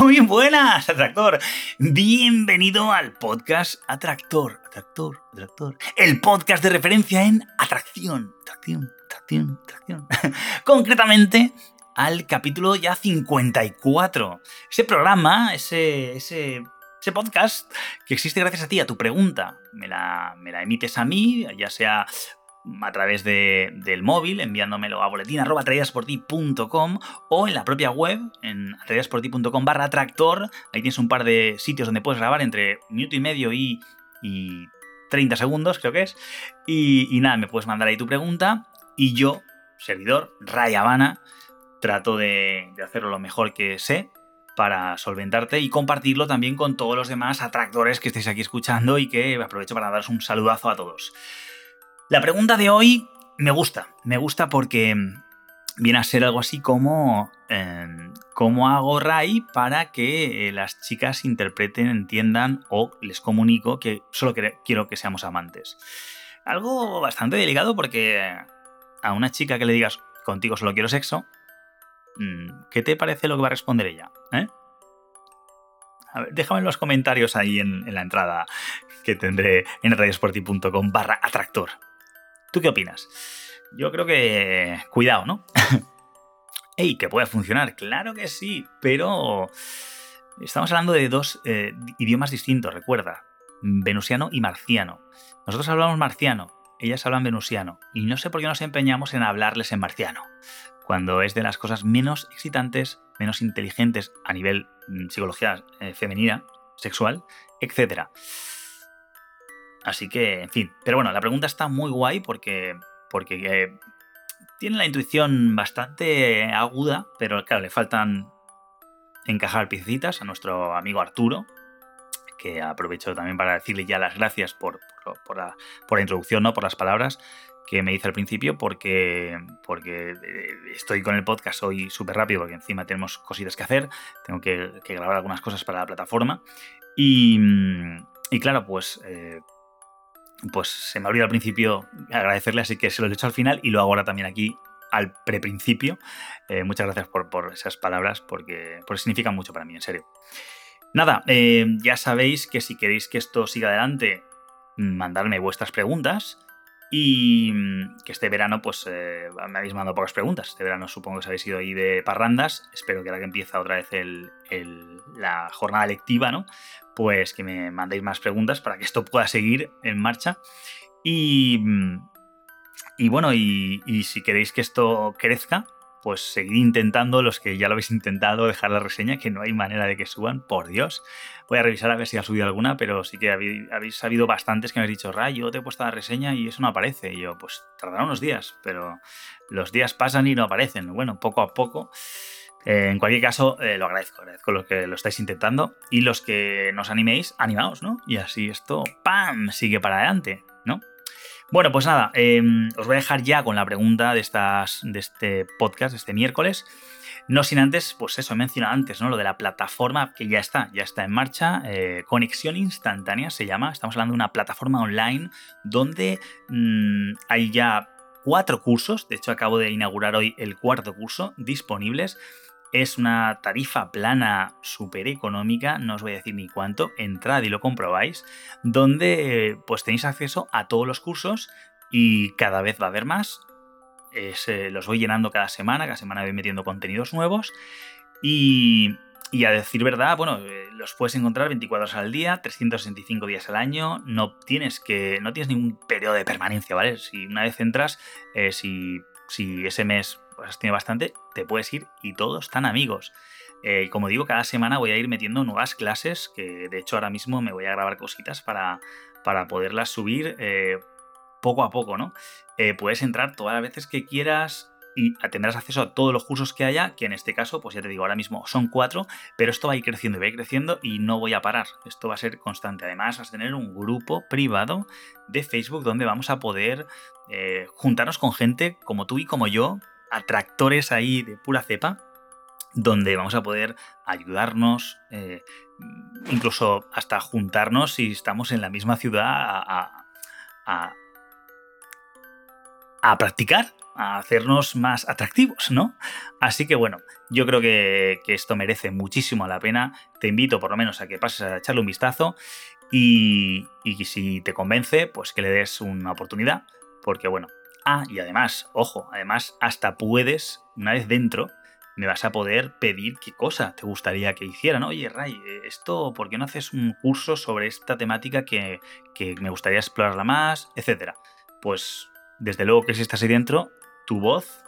Muy buenas, Atractor. Bienvenido al podcast Atractor, Atractor, Atractor. El podcast de referencia en atracción, atracción, atracción, atracción. Concretamente, al capítulo ya 54. Ese programa, ese, ese ese podcast que existe gracias a ti, a tu pregunta. Me la, me la emites a mí, ya sea a través del móvil, enviándomelo a boletín.com o en la propia web, en atraídasporti.com barra tractor. Ahí tienes un par de sitios donde puedes grabar entre minuto y medio y, 30 segundos, creo que es. Y, nada, me puedes mandar ahí tu pregunta y yo, servidor, Ray Habana, trato de, de hacerlo lo mejor que sé para solventarte y compartirlo también con todos los demás atractores que estéis aquí escuchando y que aprovecho para daros un saludazo a todos. La pregunta de hoy me gusta, me gusta porque viene a ser algo así como em, ¿cómo hago Ray para que eh, las chicas interpreten, entiendan o les comunico que solo quiero que seamos amantes? Algo bastante delicado porque a una chica que le digas contigo solo quiero sexo, Mm, ¿Qué te parece lo que va a responder ella? ¿Eh? Déjame en los comentarios ahí en, la entrada que tendré en radiosporti.com barra atractor. ¿Tú qué opinas? Yo creo que... Cuidado, ¿no? ¡Ey! Que puede funcionar. Claro que sí, pero... Estamos hablando de dos eh, idiomas distintos, recuerda. Venusiano y marciano. Nosotros hablamos marciano, ellas hablan venusiano. Y no sé por qué nos empeñamos en hablarles en marciano cuando es de las cosas menos excitantes, menos inteligentes a nivel mm, psicología eh, femenina, sexual, etc. Así que, en fin. Pero bueno, la pregunta está muy guay porque, porque eh, tiene la intuición bastante aguda, pero claro, le faltan encajar piecitas a nuestro amigo Arturo, que aprovecho también para decirle ya las gracias por, por, la, por la, introducción, ¿no? por las palabras, que me dice al principio porque, porque eh, estoy con el podcast hoy súper rápido porque encima tenemos cositas que hacer, tengo que, grabar algunas cosas para la plataforma y, y claro, pues, eh, pues se me ha olvidado al principio agradecerle, así que se lo he hecho al final y lo hago ahora también aquí al preprincipio. Eh, muchas gracias por, por, esas palabras porque, porque significan mucho para mí, en serio. Nada, ya sabéis que si queréis que esto siga adelante, mandadme vuestras preguntas y que este verano, pues eh, me habéis mandado pocas preguntas. Este verano supongo que os habéis ido ahí de parrandas. Espero que ahora que empieza otra vez la jornada lectiva, ¿no? Pues que me mandéis más preguntas para que esto pueda seguir en marcha. Y, y bueno, y si queréis que esto crezca, pues seguid intentando, los que ya lo habéis intentado, dejar la reseña, que no hay manera de que suban, por Dios. Voy a revisar a ver si ha subido alguna, pero sí que habéis, sabido bastantes que me habéis dicho, Ray, yo te he puesto la reseña y eso no aparece. Y yo, pues tardará unos días, pero los días pasan y no aparecen. Bueno, poco a poco. Eh, en cualquier caso, eh, lo agradezco, agradezco los que lo estáis intentando y los que nos animéis, animaos, ¿no? Y así esto, ¡pam!, sigue para adelante. Bueno, pues nada, em, os voy a dejar ya con la pregunta de, de este podcast, de este miércoles. No sin antes, pues eso, he mencionado antes, ¿no? Lo de la plataforma que ya está, ya está en marcha. Eh, Conexión instantánea se llama. Estamos hablando de una plataforma online donde mm, hay ya cuatro cursos. De hecho, acabo de inaugurar hoy el cuarto curso disponibles es una tarifa plana súper económica, no os voy a decir ni cuánto, entrad y lo comprobáis, donde pues tenéis acceso a todos los cursos y cada vez va a haber más. Eh, los voy llenando cada semana, cada semana voy metiendo contenidos nuevos y, a decir verdad, bueno, eh, los puedes encontrar 24 horas al día, 365 días al año, no tienes que no tienes ningún periodo de permanencia, ¿vale? Si una vez entras, eh, si, si ese mes pues has tenido bastante, te puedes ir y todos están amigos. Eh, como digo, cada semana voy a ir metiendo nuevas clases, que de hecho ahora mismo me voy a grabar cositas para, para poderlas subir eh, poco a poco, ¿no? Eh, puedes entrar todas las veces que quieras y tendrás acceso a todos los cursos que haya, que en este caso, pues ya te digo, ahora mismo son cuatro, pero esto va a ir creciendo y va a ir creciendo y no voy a parar. Esto va a ser constante. Además, vas a tener un grupo privado de Facebook donde vamos a poder juntarnos con gente como tú y como yo, atractores ahí de pura cepa, donde vamos a poder ayudarnos, eh, incluso hasta juntarnos si estamos en la misma ciudad a, practicar, a hacernos más atractivos, ¿no? Así que bueno, yo creo que, esto merece muchísimo la pena. Te invito por lo menos a que pases a echarle un vistazo y si te convence, pues que le des una oportunidad, porque bueno, ah, y además, ojo, además hasta puedes, una vez dentro, me vas a poder pedir qué cosa te gustaría que hicieran. Oye, Ray, eh, esto, ¿por qué no haces un curso sobre esta temática que, me gustaría explorarla más, etcétera? Pues desde luego que si estás ahí dentro, tu voz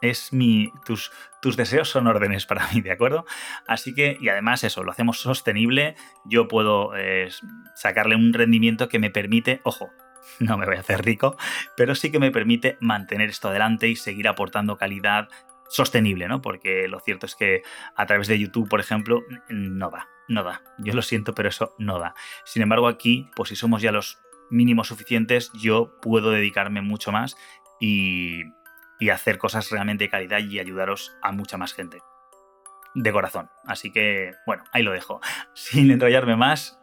es mi. Tus, tus deseos son órdenes para mí, ¿de acuerdo? Así que, y además eso, lo hacemos sostenible. Yo puedo eh, sacarle un rendimiento que me permite, ojo, no me voy a hacer rico, pero sí que me permite mantener esto adelante y seguir aportando calidad, sostenible, ¿no? Porque lo cierto es que a través de YouTube, por ejemplo, no da, no da. Yo lo siento, pero eso no da. Sin embargo, aquí, pues si somos ya los mínimos suficientes, yo puedo dedicarme mucho más y, y hacer cosas realmente de calidad y ayudaros a mucha más gente. De corazón. Así que, bueno, ahí lo dejo. Sin enrollarme más,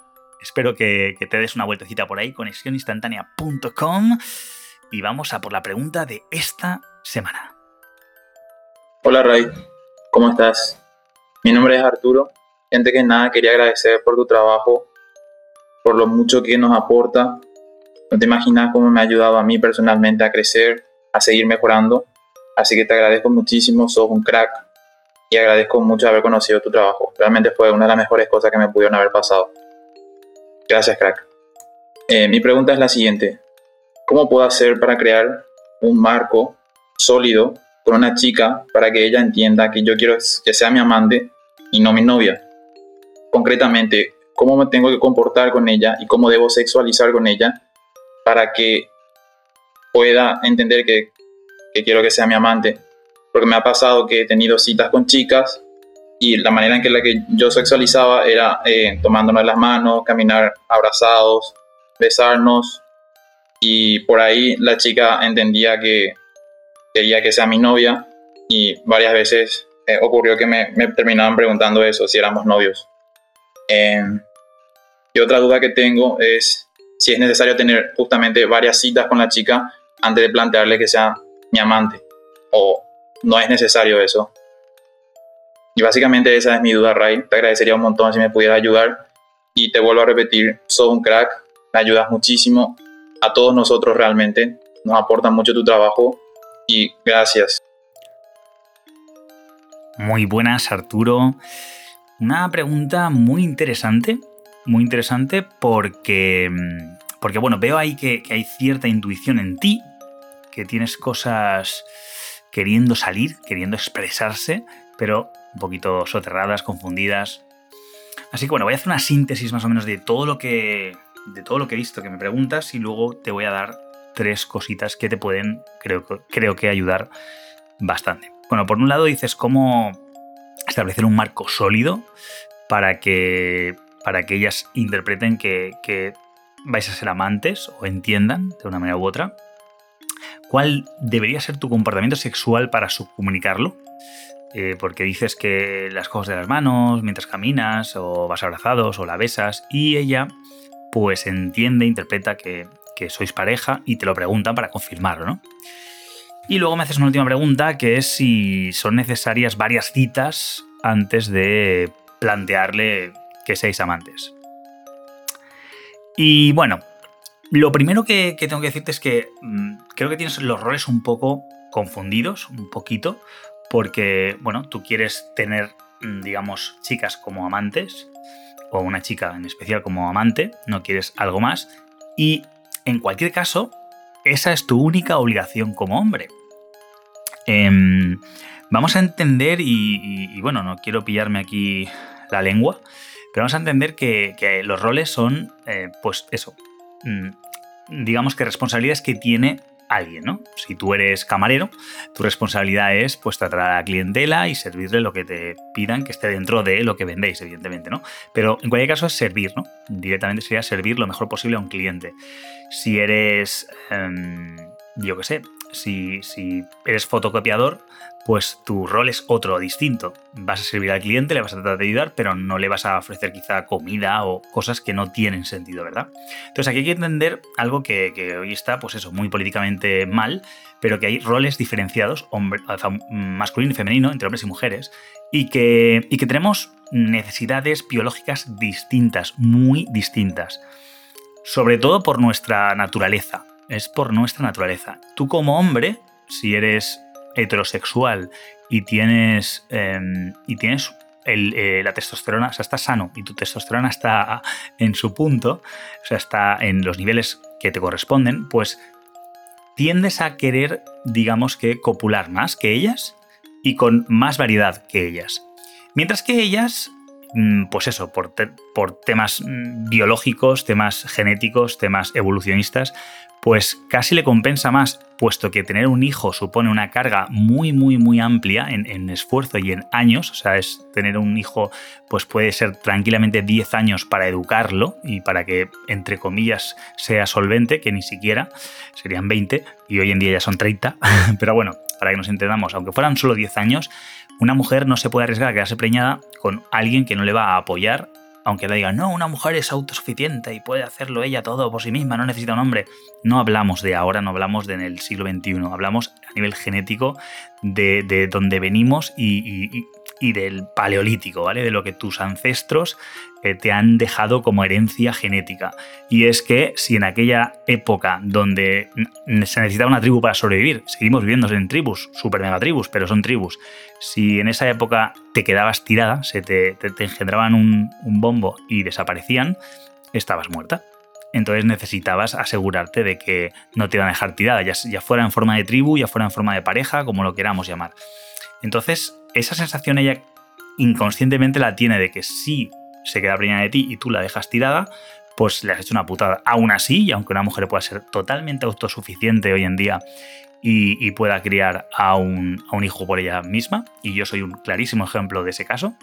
espero que, que te des una vueltecita por ahí, conexioninstantánea.com y vamos a por la pregunta de esta semana. Hola Ray, ¿cómo estás? Mi nombre es Arturo. Gente que nada, quería agradecer por tu trabajo, por lo mucho que nos aporta. No te imaginas cómo me ha ayudado a mí personalmente a crecer, a seguir mejorando. Así que te agradezco muchísimo, sos un crack y agradezco mucho haber conocido tu trabajo. Realmente fue una de las mejores cosas que me pudieron haber pasado. Gracias, crack. Eh, mi pregunta es la siguiente. ¿Cómo puedo hacer para crear un marco sólido con una chica para que ella entienda que yo quiero que sea mi amante y no mi novia. Concretamente, cómo me tengo que comportar con ella y cómo debo sexualizar con ella para que pueda entender que, quiero que sea mi amante. Porque me ha pasado que he tenido citas con chicas y la manera en que, la que yo sexualizaba era eh, tomándonos las manos, caminar abrazados, besarnos y por ahí la chica entendía que quería que sea mi novia y varias veces eh, ocurrió que me, terminaban preguntando eso, si éramos novios. Em, y otra duda que tengo es si es necesario tener justamente varias citas con la chica antes de plantearle que sea mi amante o no es necesario eso. Y básicamente esa es mi duda, Ray. Te agradecería un montón si me pudieras ayudar. Y te vuelvo a repetir, sos un crack, me ayudas muchísimo. A todos nosotros realmente nos aporta mucho tu trabajo y gracias. Muy buenas, Arturo. Una pregunta muy interesante, muy interesante porque, mm, porque bueno, veo ahí que, hay cierta intuición en ti, que tienes cosas queriendo salir, queriendo expresarse, pero un poquito soterradas, confundidas. Así que bueno, voy a hacer una síntesis más o menos de todo lo que de todo lo que he visto que me preguntas y luego te voy a dar tres cositas que te pueden, creo, creo que ayudar bastante. Bueno, por un lado dices cómo establecer un marco sólido para que, para que ellas interpreten que, vais a ser amantes o entiendan de una manera u otra. ¿Cuál debería ser tu comportamiento sexual para subcomunicarlo? Eh, porque dices que las cosas de las manos mientras caminas o vas abrazados o la besas y ella pues entiende, interpreta que, que sois pareja y te lo preguntan para confirmarlo, ¿no? Y luego me haces una última pregunta que es si son necesarias varias citas antes de plantearle que seáis amantes. Y bueno, lo primero que, tengo que decirte es que mm, creo que tienes los roles un poco confundidos, un poquito, porque, bueno, tú quieres tener, mm, digamos, chicas como amantes, o una chica en especial como amante, no quieres algo más, y en cualquier caso, esa es tu única obligación como hombre. Em, vamos a entender, y, bueno, no quiero pillarme aquí la lengua, pero vamos a entender que, los roles son, eh, pues eso, mm, digamos que responsabilidades que tiene alguien, ¿no? Si tú eres camarero, tu responsabilidad es pues tratar a la clientela y servirle lo que te pidan que esté dentro de lo que vendéis, evidentemente, ¿no? Pero en cualquier caso es servir, ¿no? Directamente sería servir lo mejor posible a un cliente. Si eres, em, yo qué sé, si, eres fotocopiador, pues tu rol es otro, distinto. Vas a servir al cliente, le vas a tratar de ayudar, pero no le vas a ofrecer quizá comida o cosas que no tienen sentido, ¿verdad? Entonces aquí hay que entender algo que, hoy está, pues eso, muy políticamente mal, pero que hay roles diferenciados, hombre, masculino y femenino, entre hombres y mujeres, y que tenemos necesidades biológicas distintas, muy distintas. Sobre todo por nuestra naturaleza. Es por nuestra naturaleza. Tú como hombre, si eres heterosexual y tienes, em, y tienes eh, la testosterona, o sea, está sano y tu testosterona está en su punto, o sea, está en los niveles que te corresponden, pues tiendes a querer, digamos que, copular más que ellas y con más variedad que ellas. Mientras que ellas, pues eso, por, por temas mm, biológicos, temas genéticos, temas evolucionistas, pues casi le compensa más, puesto que tener un hijo supone una carga muy, muy, muy amplia en, esfuerzo y en años, o sea, es tener un hijo, pues puede ser tranquilamente 10 años para educarlo y para que, entre comillas, sea solvente, que ni siquiera serían 20 y hoy en día ya son 30, pero bueno, para que nos entendamos, aunque fueran solo 10 años, una mujer no se puede arriesgar a quedarse preñada con alguien que no le va a apoyar aunque le digan, no, una mujer es autosuficiente y puede hacerlo ella todo por sí misma, no necesita un hombre. No hablamos de ahora, no hablamos de en el siglo XXI, hablamos a nivel genético de, de donde venimos y, y del paleolítico, ¿vale? De lo que tus ancestros eh, te han dejado como herencia genética. Y es que si en aquella época donde se necesitaba una tribu para sobrevivir, seguimos viviendo en tribus, super mega tribus, pero son tribus, si en esa época te quedabas tirada, se te, engendraban un, bombo y desaparecían, estabas muerta entonces necesitabas asegurarte de que no te iban a dejar tirada, ya, fuera en forma de tribu, ya fuera en forma de pareja, como lo queramos llamar. Entonces, esa sensación ella inconscientemente la tiene de que si se queda preñada de ti y tú la dejas tirada, pues le has hecho una putada. Aún así, y aunque una mujer pueda ser totalmente autosuficiente hoy en día y, pueda criar a un, a un hijo por ella misma, y yo soy un clarísimo ejemplo de ese caso,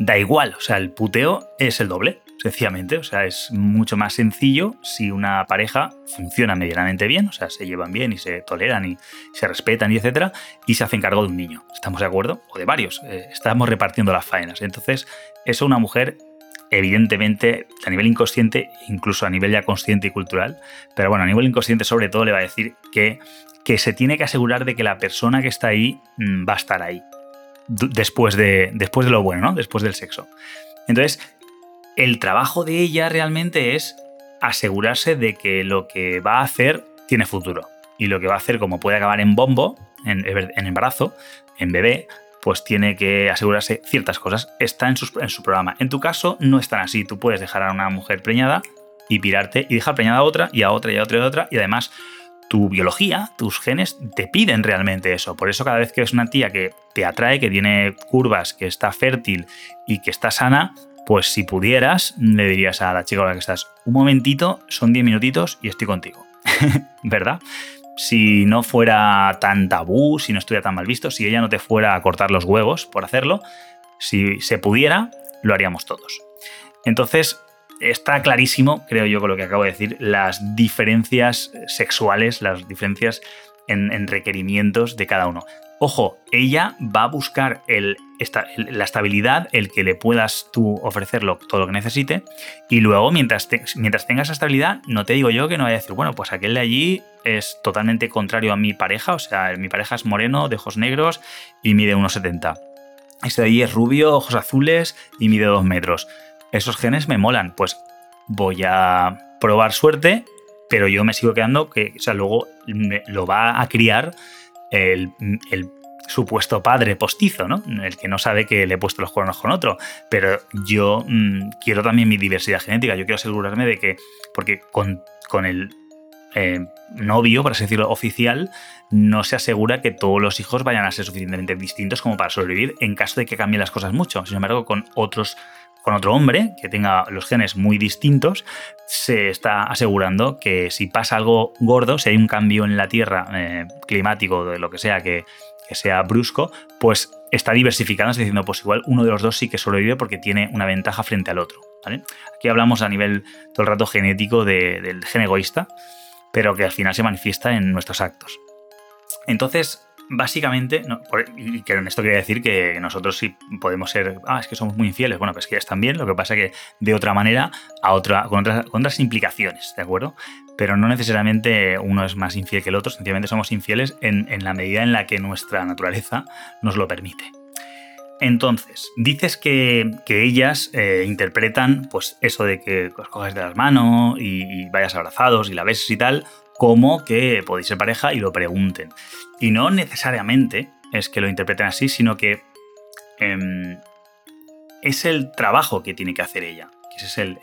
da igual, o sea, el puteo es el doble sencillamente. O sea, es mucho más sencillo si una pareja funciona medianamente bien, o sea, se llevan bien y se toleran y se respetan y etcétera, y se hacen cargo de un niño. ¿Estamos de acuerdo? O de varios. Eh, estamos repartiendo las faenas. Entonces, eso una mujer evidentemente a nivel inconsciente, incluso a nivel ya consciente y cultural, pero bueno, a nivel inconsciente sobre todo le va a decir que, que se tiene que asegurar de que la persona que está ahí mm, va a estar ahí después de, después de lo bueno, ¿no? Después del sexo. Entonces, el trabajo de ella realmente es asegurarse de que lo que va a hacer tiene futuro. Y lo que va a hacer, como puede acabar en bombo, en, embarazo, en bebé, pues tiene que asegurarse ciertas cosas. Está en su, programa. En tu caso, no es tan así. Tú puedes dejar a una mujer preñada y pirarte y dejar preñada a otra y a otra y a otra y a otra. Y además, tu biología, tus genes te piden realmente eso. Por eso cada vez que ves una tía que te atrae, que tiene curvas, que está fértil y que está sana, pues si pudieras, le dirías a la chica con la que estás, un momentito, son 10 minutitos y estoy contigo. ¿Verdad? Si no fuera tan tabú, si no estuviera tan mal visto, si ella no te fuera a cortar los huevos por hacerlo, si se pudiera, lo haríamos todos. Entonces, está clarísimo, creo yo, con lo que acabo de decir, las diferencias sexuales, las diferencias en, requerimientos de cada uno. Ojo, ella va a buscar la estabilidad, el que le puedas tú ofrecerlo todo lo que necesite, y luego mientras, tengas esa estabilidad, no te digo yo que no vaya a decir, bueno, pues aquel de allí es totalmente contrario a mi pareja, o sea, mi pareja es moreno, de ojos negros y mide 1,70. Este de allí es rubio, ojos azules y mide 2 metros. Esos genes me molan, pues voy a probar suerte, pero yo me sigo quedando que, o sea, luego lo va a criar el, supuesto padre postizo, ¿no? El que no sabe que le he puesto los cuernos con otro. Pero yo mm, quiero también mi diversidad genética. Yo quiero asegurarme de que, porque con, con el eh, novio, por así decirlo, oficial, no se asegura que todos los hijos vayan a ser suficientemente distintos como para sobrevivir en caso de que cambien las cosas mucho. Sin embargo, con otros con otro hombre que tenga los genes muy distintos, se está asegurando que si pasa algo gordo, si hay un cambio en la Tierra eh, climático, de lo que sea, que, sea brusco, pues está diversificándose diciendo, pues igual uno de los dos sí que sobrevive porque tiene una ventaja frente al otro. Aquí hablamos a nivel todo el rato genético del gen egoísta, pero que al final se manifiesta en nuestros actos. Entonces, básicamente, y que en esto quería decir que nosotros sí podemos ser, ah, es que somos muy infieles, bueno, pues que es también, lo que pasa que de otra manera, a otra, con, otras, implicaciones, ¿de acuerdo? Pero no necesariamente uno es más infiel que el otro, sencillamente somos infieles en, la medida en la que nuestra naturaleza nos lo permite. Entonces, dices que, ellas eh, interpretan pues eso de que os coges de las manos y, y, vayas abrazados y la beses y tal, como que podéis ser pareja y lo pregunten. Y no necesariamente es que lo interpreten así, sino que em, es el trabajo que tiene que hacer ella. ese es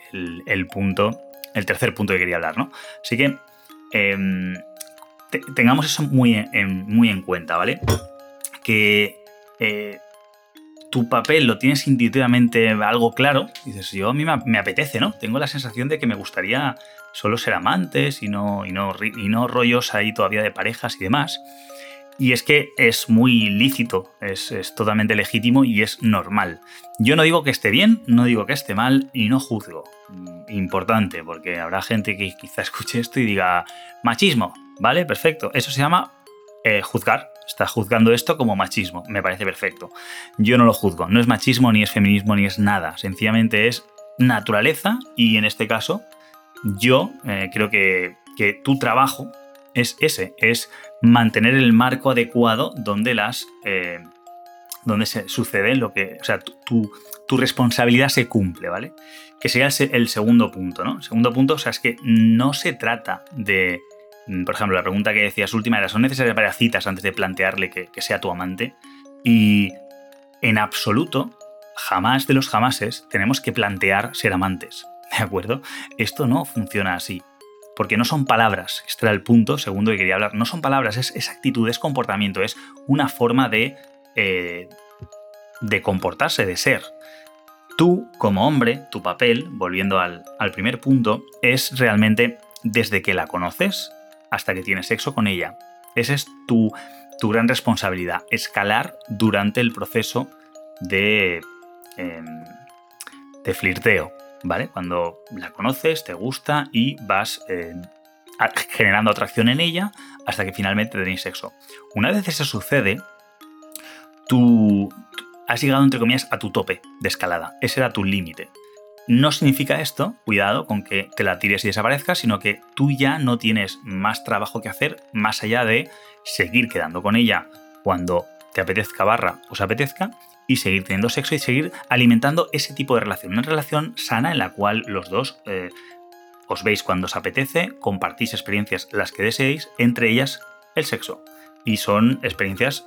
el, punto, el tercer punto que quería hablar, ¿no? Así que em, tengamos eso muy en, muy en cuenta, ¿vale? Que eh, tu papel lo tienes intuitivamente algo claro, dices, yo a mí me apetece, ¿no? Tengo la sensación de que me gustaría solo ser amantes y no, y no, y no rollos ahí todavía de parejas y demás. Y es que es muy lícito, es, totalmente legítimo y es normal. Yo no digo que esté bien, no digo que esté mal y no juzgo. Mm, importante, porque habrá gente que quizá escuche esto y diga machismo, ¿vale? Perfecto. Eso se llama eh, juzgar. Está juzgando esto como machismo. Me parece perfecto. Yo no lo juzgo. No es machismo, ni es feminismo, ni es nada. Sencillamente es naturaleza y en este caso yo eh, creo que, que tu trabajo es ese, es mantener el marco adecuado donde las. Eh, donde se sucede lo que. O sea, tu, responsabilidad se cumple, ¿vale? Que sería el, segundo punto, ¿no? El segundo punto, o sea, es que no se trata de. Por ejemplo, la pregunta que decías última era: ¿son necesarias varias citas antes de plantearle que, que sea tu amante? Y en absoluto, jamás de los jamases tenemos que plantear ser amantes. ¿De acuerdo? Esto no funciona así porque no son palabras, este era el punto segundo que quería hablar, no son palabras, es, actitud, es comportamiento, es una forma de, eh, de comportarse, de ser. Tú, como hombre, tu papel, volviendo al, primer punto, es realmente desde que la conoces hasta que tienes sexo con ella. Esa es tu, gran responsabilidad, escalar durante el proceso de, em, de flirteo, ¿vale? Cuando la conoces, te gusta y vas eh, generando atracción en ella hasta que finalmente tenéis sexo. Una vez eso sucede, tú has llegado, entre comillas, a tu tope de escalada. Ese era tu límite. No significa esto, cuidado con que te la tires y desaparezcas, sino que tú ya no tienes más trabajo que hacer más allá de seguir quedando con ella cuando te apetezca barra os apetezca y seguir teniendo sexo y seguir alimentando ese tipo de relación. Una relación sana en la cual los dos eh, os veis cuando os apetece, compartís experiencias las que deseéis, entre ellas el sexo. Y son experiencias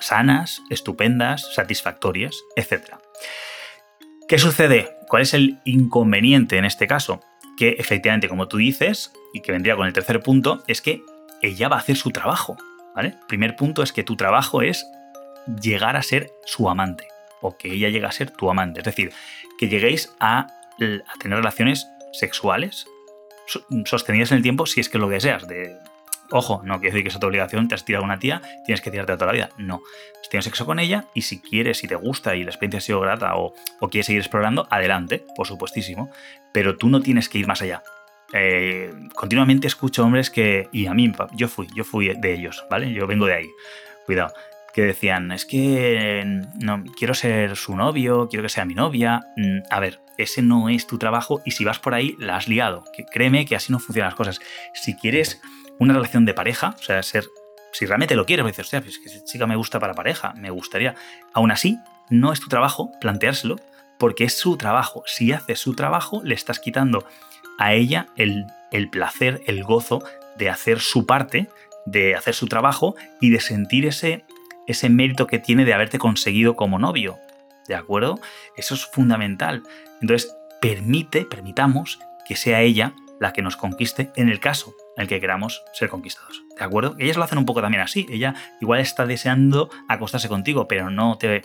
sanas, estupendas, satisfactorias, etc. ¿Qué sucede? ¿Cuál es el inconveniente en este caso? Que efectivamente, como tú dices, y que vendría con el tercer punto, es que ella va a hacer su trabajo. ¿Vale? Primer punto es que tu trabajo es llegar a ser su amante o que ella llegue a ser tu amante. Es decir, que lleguéis a, tener relaciones sexuales sostenidas en el tiempo si es que lo deseas. De, ojo, no quiere decir que es tu obligación, te has tirado a una tía, tienes que tirarte toda la vida. No. Has tenido sexo con ella y si quieres, si te gusta y la experiencia ha sido grata o, quieres seguir explorando, adelante, por supuestísimo. Pero tú no tienes que ir más allá. Eh, continuamente escucho hombres que, y a mí, yo fui, yo fui de ellos, ¿vale? Yo vengo de ahí, cuidado que decían, es que no, quiero ser su novio, quiero que sea mi novia. Mm, a ver, ese no es tu trabajo y si vas por ahí, la has liado. Que créeme que así no funcionan las cosas. Si quieres una relación de pareja, o sea, ser, si realmente lo quieres, me dices, hostia, pues que esa chica me gusta para pareja, me gustaría. Aún así, no es tu trabajo planteárselo porque es su trabajo. Si haces su trabajo, le estás quitando a ella el, el placer, el gozo de hacer su parte, de hacer su trabajo y de sentir ese ese mérito que tiene de haberte conseguido como novio. ¿De acuerdo? Eso es fundamental. Entonces, permite, permitamos que sea ella la que nos conquiste en el caso en el que queramos ser conquistados. ¿De acuerdo? Ellas lo hacen un poco también así. Ella igual está deseando acostarse contigo, pero no te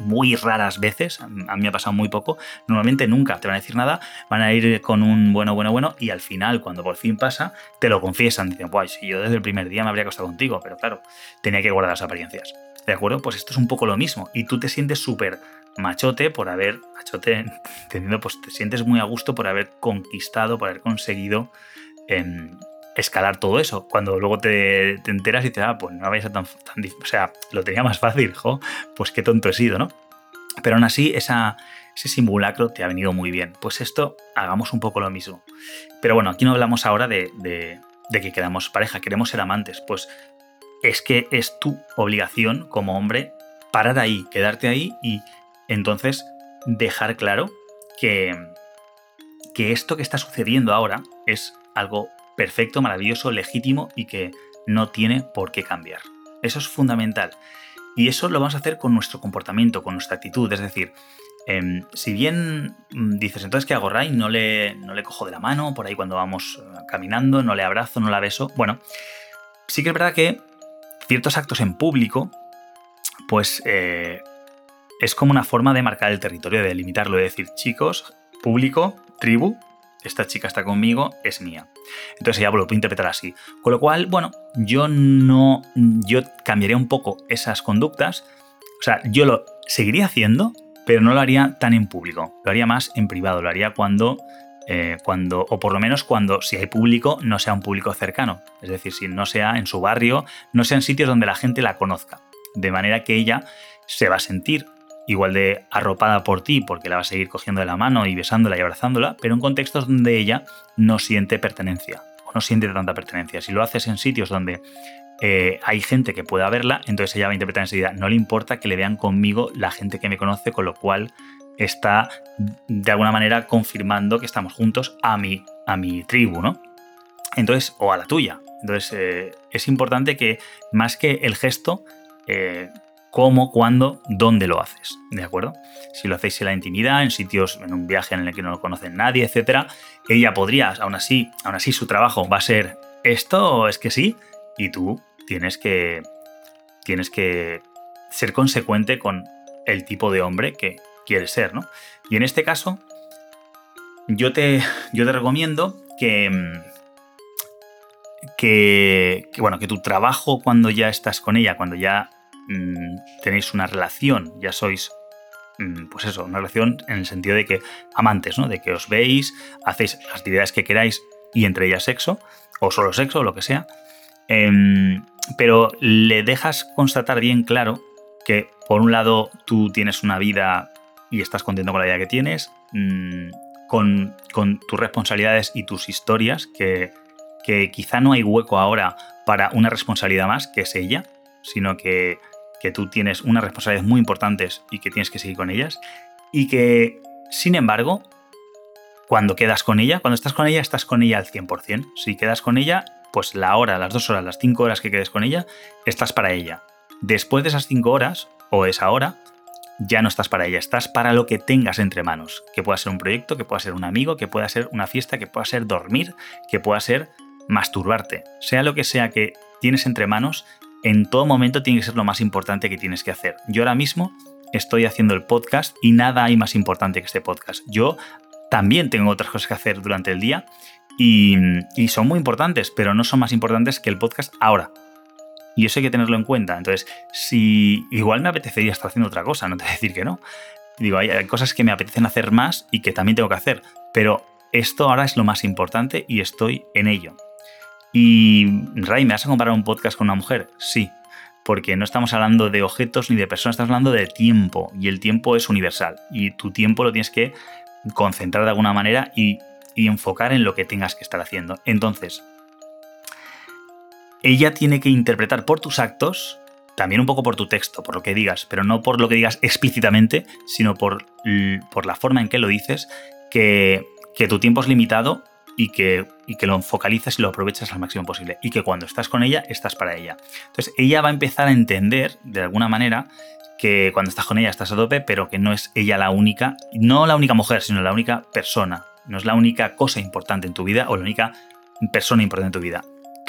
muy raras veces, a mí me ha pasado muy poco, normalmente nunca te van a decir nada, van a ir con un bueno, bueno, bueno, y al final, cuando por fin pasa, te lo confiesan, dicen, guay, si yo desde el primer día me habría acostado contigo, pero claro, tenía que guardar las apariencias. ¿De acuerdo? Pues esto es un poco lo mismo, y tú te sientes súper machote por haber, machote, entendiendo, pues te sientes muy a gusto por haber conquistado, por haber conseguido em, escalar todo eso. Cuando luego te, enteras y dices, ah, pues no sido tan, tan O sea, lo tenía más fácil, jo, pues qué tonto he sido, ¿no? Pero aún así, esa, ese simulacro te ha venido muy bien. Pues esto, hagamos un poco lo mismo. Pero bueno, aquí no hablamos ahora de, de, de que quedamos pareja, queremos ser amantes. Pues es que es tu obligación como hombre parar ahí, quedarte ahí y entonces, dejar claro que, que esto que está sucediendo ahora es algo perfecto, maravilloso, legítimo y que no tiene por qué cambiar. Eso es fundamental. Y eso lo vamos a hacer con nuestro comportamiento, con nuestra actitud. Es decir, em, si bien mm, dices, entonces, ¿qué hago, Ray? No le, no le cojo de la mano por ahí cuando vamos eh, caminando, no le abrazo, no la beso. Bueno, sí que es verdad que ciertos actos en público, pues eh, es como una forma de marcar el territorio, de delimitarlo, de decir, chicos, público, tribu, esta chica está conmigo, es mía. Entonces ella lo puede interpretar así. Con lo cual, bueno, yo no, yo cambiaría un poco esas conductas. O sea, yo lo seguiría haciendo, pero no lo haría tan en público. Lo haría más en privado. Lo haría cuando, eh, cuando, o por lo menos cuando, si hay público, no sea un público cercano. Es decir, si no sea en su barrio, no sea en sitios donde la gente la conozca. De manera que ella se va a sentir igual de arropada por ti porque la vas a seguir cogiendo de la mano y besándola y abrazándola, pero en contextos donde ella no siente pertenencia o no siente tanta pertenencia. Si lo haces en sitios donde eh, hay gente que pueda verla, entonces ella va a interpretar enseguida, no le importa que le vean conmigo la gente que me conoce, con lo cual está de alguna manera confirmando que estamos juntos a mi, a mi tribu, ¿no? Entonces, o a la tuya. Entonces, eh, es importante que más que el gesto, eh, cómo, cuándo, dónde lo haces, ¿de acuerdo? Si lo hacéis en la intimidad, en sitios, en un viaje en el que no lo conoce nadie, etcétera, ella podría, aún así, aún así su trabajo va a ser esto, es que sí, y tú tienes que, tienes que ser consecuente con el tipo de hombre que quieres ser, ¿no? Y en este caso, yo te, yo te recomiendo que, que, que, bueno, que tu trabajo cuando ya estás con ella, cuando ya Mm, tenéis una relación, ya sois, mm, pues eso, una relación en el sentido de que amantes, ¿no? De que os veis, hacéis las actividades que queráis y entre ellas sexo, o solo sexo, o lo que sea. Em, pero le dejas constatar bien claro que, por un lado, tú tienes una vida y estás contento con la vida que tienes, mm, con, tus responsabilidades y tus historias, que, que quizá no hay hueco ahora para una responsabilidad más, que es ella, sino que que tú tienes unas responsabilidades muy importantes y que tienes que seguir con ellas. Y que, sin embargo, cuando quedas con ella, cuando estás con ella, estás con ella al 100%. Si quedas con ella, pues la hora, las dos horas, las cinco horas que quedes con ella, estás para ella. Después de esas cinco horas, o esa hora, ya no estás para ella, estás para lo que tengas entre manos. Que pueda ser un proyecto, que pueda ser un amigo, que pueda ser una fiesta, que pueda ser dormir, que pueda ser masturbarte. Sea lo que sea que tienes entre manos, en todo momento tiene que ser lo más importante que tienes que hacer. Yo ahora mismo estoy haciendo el podcast y nada hay más importante que este podcast. Yo también tengo otras cosas que hacer durante el día y, son muy importantes, pero no son más importantes que el podcast ahora. Y eso hay que tenerlo en cuenta. Entonces, si igual me apetecería estar haciendo otra cosa, no te voy a decir que no. Digo, hay cosas que me apetecen hacer más y que también tengo que hacer, pero esto ahora es lo más importante y estoy en ello. Y, Ray, ¿me vas a comparar un podcast con una mujer? Sí, porque no estamos hablando de objetos ni de personas, estamos hablando de tiempo, y el tiempo es universal, y tu tiempo lo tienes que concentrar de alguna manera y, enfocar en lo que tengas que estar haciendo. Entonces, ella tiene que interpretar por tus actos, también un poco por tu texto, por lo que digas, pero no por lo que digas explícitamente, sino por, la forma en que lo dices, que tu tiempo es limitado y que, y que lo focalizas y lo aprovechas al máximo posible. Y que cuando estás con ella, estás para ella. Entonces, ella va a empezar a entender, de alguna manera, que cuando estás con ella estás a tope, pero que no es ella la única, no la única mujer, sino la única persona. No es la única cosa importante en tu vida o la única persona importante en tu vida.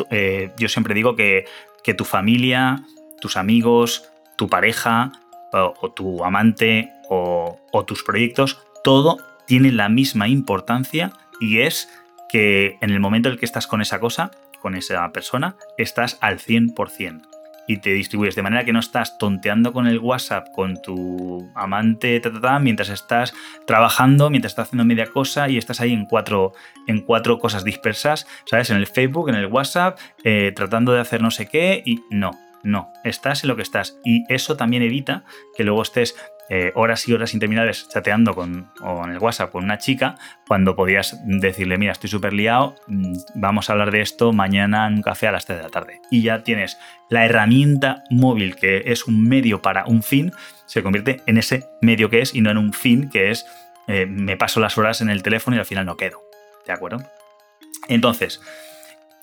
Eh, yo siempre digo que, que, tu familia, tus amigos, tu pareja o, tu amante o tus proyectos, todo tiene la misma importancia y es que en el momento en el que estás con esa cosa, con esa persona, estás al 100% y te distribuyes de manera que no estás tonteando con el WhatsApp con tu amante mientras estás trabajando, mientras estás haciendo media cosa y estás ahí en cuatro, en cuatro cosas dispersas, ¿sabes? En el Facebook, en el WhatsApp, eh, tratando de hacer no sé qué y no. No, estás en lo que estás. Y eso también evita que luego estés eh, horas y horas interminables chateando con, o en el WhatsApp con una chica cuando podías decirle, mira, estoy súper liado, mm, vamos a hablar de esto mañana en un café a las 3 de la tarde. Y ya tienes la herramienta móvil que es un medio para un fin, se convierte en ese medio que es y no en un fin que es eh, me paso las horas en el teléfono y al final no quedo. ¿De acuerdo? Entonces,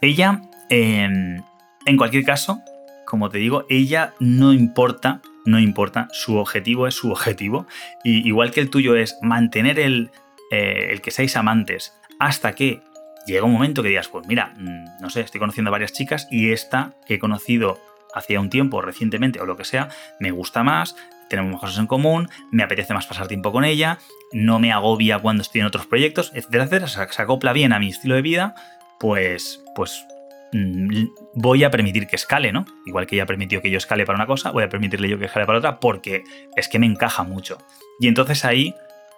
ella, em, en cualquier caso, como te digo, ella no importa no importa, su objetivo es su objetivo. Y igual que el tuyo es mantener el, eh, el que seáis amantes hasta que llega un momento que digas, pues mira, mm, no sé, estoy conociendo a varias chicas y esta que he conocido hacía un tiempo, recientemente o lo que sea, me gusta más, tenemos cosas en común, me apetece más pasar tiempo con ella, no me agobia cuando estoy en otros proyectos, etcétera, etcétera, se acopla bien a mi estilo de vida, pues, pues voy a permitir que escale, ¿no? Igual que ella permitió que yo escale para una cosa, voy a permitirle yo que escale para otra porque es que me encaja mucho. Y entonces ahí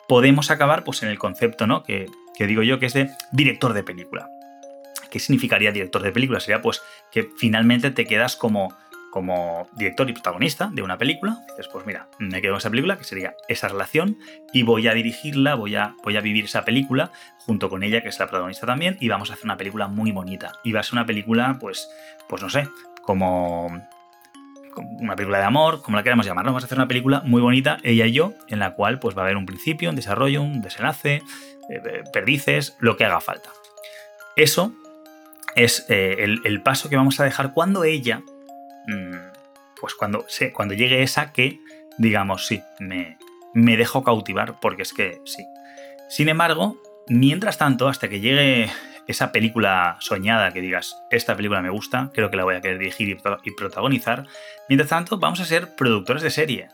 podemos acabar pues en el concepto, ¿no? Que, que digo yo que es de director de película. ¿Qué significaría director de película? Sería pues que finalmente te quedas como como director y protagonista de una película, dices, pues mira, me quedo en esa película, que sería esa relación, y voy a dirigirla, voy a, voy a vivir esa película junto con ella, que es la protagonista también, y vamos a hacer una película muy bonita. Y va a ser una película, pues, pues no sé, como, una película de amor, como la queramos llamar, vamos a hacer una película muy bonita, ella y yo, en la cual pues va a haber un principio, un desarrollo, un desenlace, eh, perdices, lo que haga falta. Eso es eh, el, paso que vamos a dejar cuando ella pues cuando, cuando llegue esa que, digamos, sí, me, me dejo cautivar, porque es que sí. Sin embargo, mientras tanto, hasta que llegue esa película soñada que digas, esta película me gusta, creo que la voy a querer dirigir y protagonizar, mientras tanto vamos a ser productores de serie.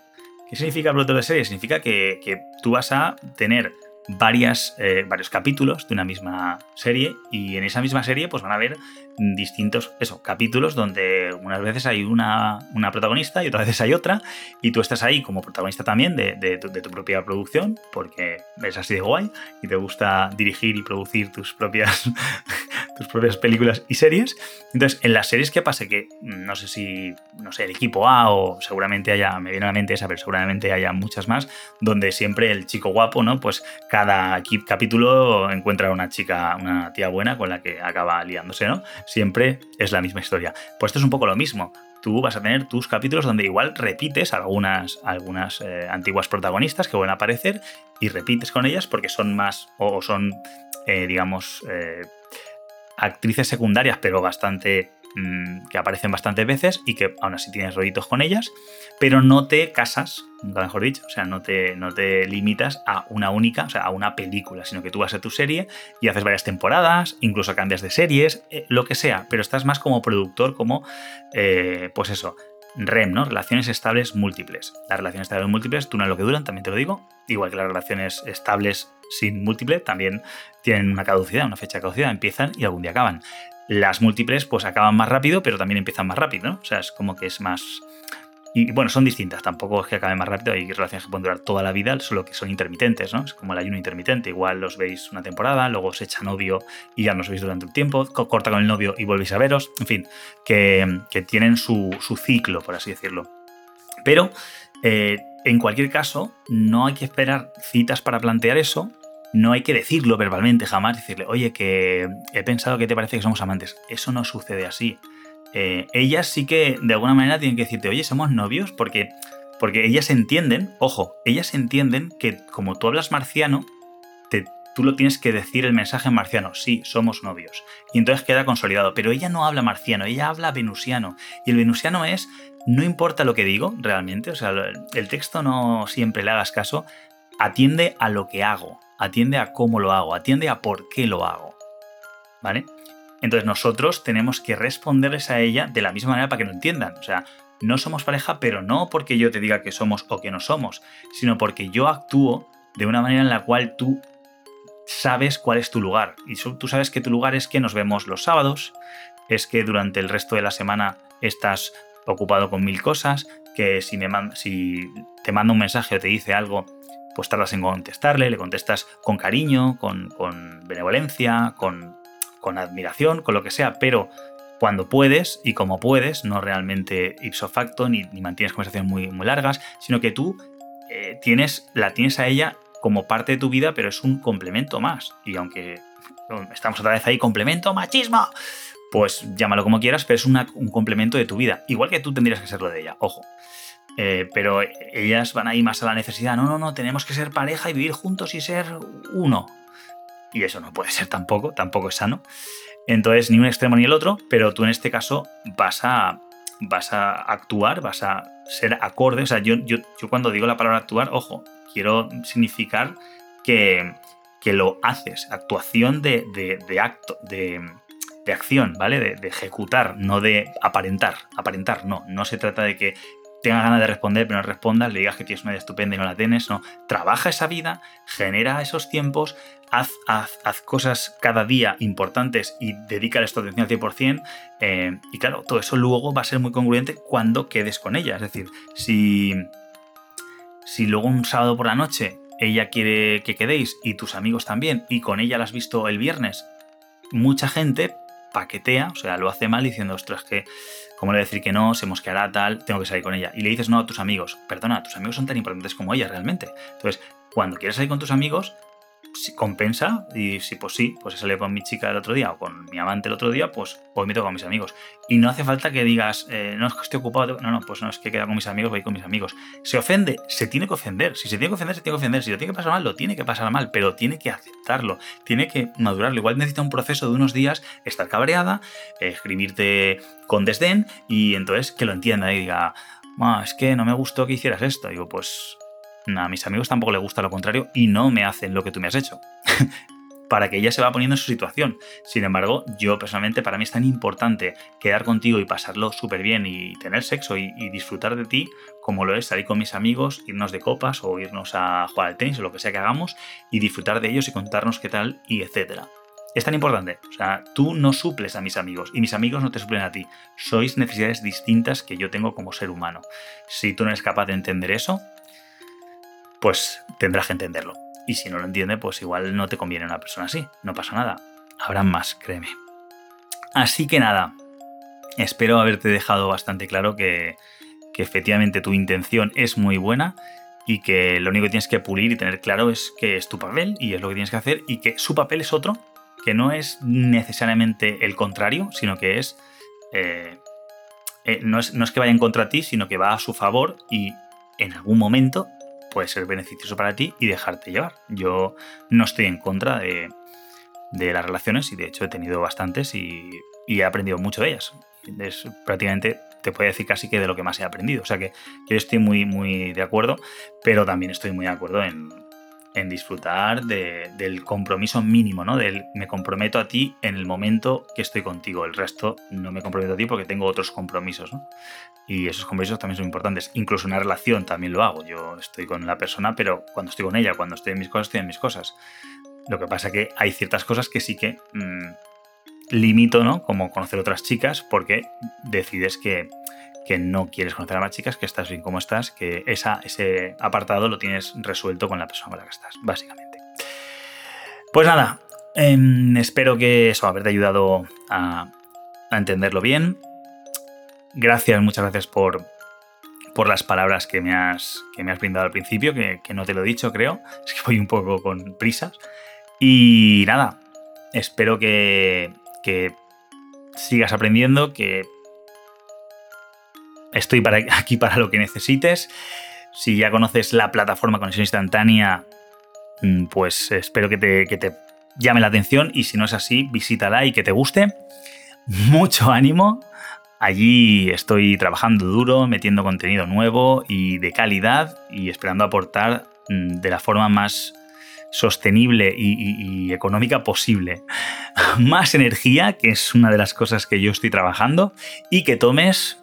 ¿Qué significa productor de serie? Significa que, que tú vas a tener varias, eh, varios capítulos de una misma serie y en esa misma serie pues van a haber distintos eso, capítulos donde unas veces hay una, una protagonista y otras veces hay otra y tú estás ahí como protagonista también de, tu, de, tu, propia producción porque es así de guay y te gusta dirigir y producir tus propias, tus propias películas y series. Entonces, en las series que pase que no sé si, no sé, el equipo A o seguramente haya, me viene a la mente esa, pero seguramente haya muchas más, donde siempre el chico guapo, ¿no? Pues cada capítulo encuentra una chica, una tía buena con la que acaba liándose, ¿no? Siempre es la misma historia. Pues esto es un poco lo mismo. Tú vas a tener tus capítulos donde igual repites algunas, algunas eh, antiguas protagonistas que van a aparecer y repites con ellas porque son más o son, eh, digamos, eh, actrices secundarias, pero bastante Mm, que aparecen bastantes veces y que aún así tienes rollitos con ellas, pero no te casas, nunca mejor dicho, o sea, no te, no te limitas a una única, o sea, a una película, sino que tú vas a tu serie y haces varias temporadas, incluso cambias de series, eh, lo que sea, pero estás más como productor, como, eh, pues eso, REM, ¿no? Relaciones estables múltiples. Las relaciones estables múltiples duran lo que duran, también te lo digo. Igual que las relaciones estables sin múltiple también tienen una caducidad, una fecha de caducidad, empiezan y algún día acaban. Las múltiples pues acaban más rápido, pero también empiezan más rápido, ¿no? O sea, es como que es más... Y bueno, son distintas, tampoco es que acaben más rápido, hay relaciones que pueden durar toda la vida, solo que son intermitentes, ¿no? Es como el ayuno intermitente, igual los veis una temporada, luego se echa novio y ya no os veis durante un tiempo, corta con el novio y volvéis a veros, en fin, que, tienen su, ciclo, por así decirlo. Pero, eh, en cualquier caso, no hay que esperar citas para plantear eso, no hay que decirlo verbalmente jamás, decirle, oye, que he pensado que te parece que somos amantes. Eso no sucede así. Eh, ellas sí que de alguna manera tienen que decirte, oye, somos novios, porque, porque ellas entienden, ojo, ellas entienden que como tú hablas marciano, tú lo tienes que decir el mensaje en marciano, sí, somos novios. Y entonces queda consolidado. Pero ella no habla marciano, ella habla venusiano. Y el venusiano es, no importa lo que digo realmente, o sea, el texto no siempre le hagas caso, atiende a lo que hago atiende a cómo lo hago, atiende a por qué lo hago. ¿Vale? Entonces nosotros tenemos que responderles a ella de la misma manera para que lo entiendan. O sea, no somos pareja, pero no porque yo te diga que somos o que no somos, sino porque yo actúo de una manera en la cual tú sabes cuál es tu lugar. Y tú sabes que tu lugar es que nos vemos los sábados, es que durante el resto de la semana estás ocupado con mil cosas, que si, me si te manda un mensaje o te dice algo, pues tardas en contestarle, le contestas con cariño, con, benevolencia, con, con admiración, con lo que sea, pero cuando puedes y como puedes, no realmente ipso facto, ni, mantienes conversaciones muy, muy largas, sino que tú eh, tienes, la tienes a ella como parte de tu vida, pero es un complemento más. Y aunque estamos otra vez ahí, complemento, machismo, pues llámalo como quieras, pero es un complemento de tu vida. Igual que tú tendrías que serlo de ella, ojo. Eh, pero ellas van ahí más a la necesidad. No, no, no, tenemos que ser pareja y vivir juntos y ser uno. Y eso no puede ser tampoco, tampoco es sano. Entonces, ni un extremo ni el otro, pero tú en este caso vas a, vas a actuar, vas a ser acorde. O sea, yo, yo, yo cuando digo la palabra actuar, ojo, quiero significar que, que lo haces. Actuación de, de, acto, de, de, acción, ¿vale? De, ejecutar, no de aparentar. Aparentar, no. No se trata de que tenga ganas de responder, pero no respondas, le digas que tienes una vida estupenda y no la tienes, no. Trabaja esa vida, genera esos tiempos, haz, haz, cosas cada día importantes y dedícales tu atención al 100%. Eh, y claro, todo eso luego va a ser muy congruente cuando quedes con ella. Es decir, si, si luego un sábado por la noche ella quiere que quedéis y tus amigos también, y con ella la has visto el viernes, mucha gente paquetea, o sea, lo hace mal diciendo, ostras, que ¿Cómo le decir que no? Se mosqueará tal, tengo que salir con ella. Y le dices no a tus amigos. Perdona, tus amigos son tan importantes como ella realmente. Entonces, cuando quieres salir con tus amigos, si compensa y si pues sí, pues he salido con mi chica el otro día o con mi amante el otro día, pues hoy me toco con mis amigos. Y no hace falta que digas, eh, no es que estoy ocupado, no, no, pues no es que queda con mis amigos, voy con mis amigos. Se ofende, se tiene que ofender. Si se tiene que ofender, se tiene que ofender. Si lo tiene que pasar mal, lo tiene que pasar mal, pero tiene que aceptarlo, tiene que madurarlo. Igual necesita un proceso de unos días, estar cabreada, escribirte con desdén y entonces que lo entienda y diga, es que no me gustó que hicieras esto. digo, pues a mis amigos tampoco les gusta lo contrario y no me hacen lo que tú me has hecho. para que ella se va poniendo en su situación. Sin embargo, yo personalmente, para mí es tan importante quedar contigo y pasarlo súper bien y tener sexo y, disfrutar de ti, como lo es salir con mis amigos, irnos de copas o irnos a jugar al tenis o lo que sea que hagamos y disfrutar de ellos y contarnos qué tal y etcétera. Es tan importante. O sea, tú no suples a mis amigos y mis amigos no te suplen a ti. Sois necesidades distintas que yo tengo como ser humano. Si tú no eres capaz de entender eso, pues tendrás que entenderlo. Y si no lo entiende, pues igual no te conviene una persona así. No pasa nada. Habrá más, créeme. Así que nada, espero haberte dejado bastante claro que, que efectivamente tu intención es muy buena y que lo único que tienes que pulir y tener claro es que es tu papel y es lo que tienes que hacer y que su papel es otro, que no es necesariamente el contrario, sino que es, eh, eh, no es, no es que vaya en contra de ti, sino que va a su favor y en algún momento puede ser beneficioso para ti y dejarte llevar. Yo no estoy en contra de, las relaciones y de hecho he tenido bastantes y, he aprendido mucho de ellas. Es prácticamente, te puedo decir casi que de lo que más he aprendido. O sea que yo estoy muy, muy de acuerdo, pero también estoy muy de acuerdo en, en disfrutar del compromiso mínimo, ¿no? Del me comprometo a ti en el momento que estoy contigo. El resto no me comprometo a ti porque tengo otros compromisos, ¿no? Y esos compromisos también son importantes. Incluso una relación también lo hago. Yo estoy con la persona, pero cuando estoy con ella, cuando estoy en mis cosas, estoy en mis cosas. Lo que pasa que hay ciertas cosas que sí que mm, limito, ¿no? Como conocer otras chicas, porque decides que que no quieres conocer a más chicas, que estás bien como estás, que esa, ese apartado lo tienes resuelto con la persona con la que estás, básicamente. Pues nada, em, espero que eso haberte ayudado a, entenderlo bien. Gracias, muchas gracias por, por las palabras que me has, que me has brindado al principio, que, no te lo he dicho, creo. Es que voy un poco con prisas. Y nada, espero que, que sigas aprendiendo, que Estoy para, aquí para lo que necesites. Si ya conoces la plataforma Conexión Instantánea, mm, pues espero que te, llame la atención y si no es así, visítala y que te guste. Mucho ánimo. Allí estoy trabajando duro, metiendo contenido nuevo y de calidad y esperando aportar mm, de la forma más sostenible y, y, económica posible. Más energía, que es una de las cosas que yo estoy trabajando, y que tomes,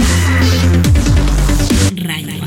Rayo.